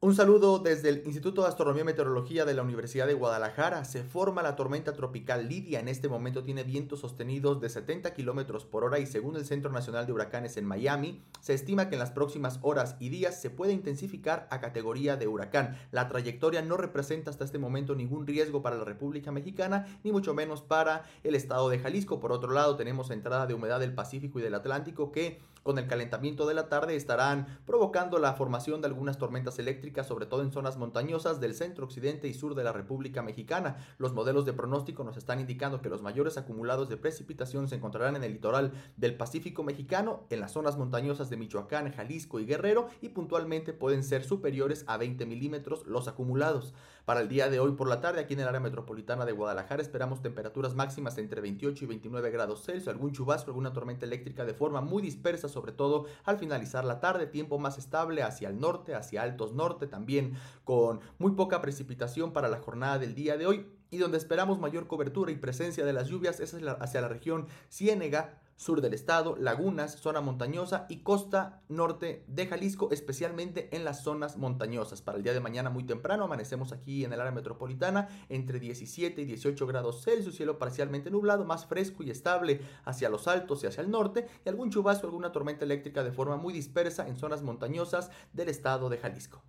Un saludo desde el Instituto de Astronomía y Meteorología de la Universidad de Guadalajara. Se forma la tormenta tropical Lidia. En este momento tiene vientos sostenidos de 70 kilómetros por hora y según el Centro Nacional de Huracanes en Miami, se estima que en las próximas horas y días se puede intensificar a categoría de huracán. La trayectoria no representa hasta este momento ningún riesgo para la República Mexicana, ni mucho menos para el estado de Jalisco. Por otro lado, tenemos entrada de humedad del Pacífico y del Atlántico que con el calentamiento de la tarde estarán provocando la formación de algunas tormentas eléctricas sobre todo en zonas montañosas del centro, occidente y sur de la República Mexicana. Los modelos de pronóstico nos están indicando que los mayores acumulados de precipitación se encontrarán en el litoral del Pacífico mexicano, en las zonas montañosas de Michoacán, Jalisco y Guerrero, y puntualmente pueden ser superiores a 20 milímetros los acumulados. Para el día de hoy por la tarde, aquí en el área metropolitana de Guadalajara, esperamos temperaturas máximas entre 28 y 29 grados Celsius, algún chubasco, alguna tormenta eléctrica de forma muy dispersa, sobre todo al finalizar la tarde, tiempo más estable hacia el norte, hacia altos norte también con muy poca precipitación para la jornada del día de hoy y donde esperamos mayor cobertura y presencia de las lluvias es hacia la región Ciénega, sur del estado, lagunas, zona montañosa y costa norte de Jalisco, especialmente en las zonas montañosas. Para el día de mañana muy temprano amanecemos aquí en el área metropolitana entre 17 y 18 grados Celsius, cielo parcialmente nublado, más fresco y estable hacia los altos y hacia el norte y algún chubasco, alguna tormenta eléctrica de forma muy dispersa en zonas montañosas del estado de Jalisco.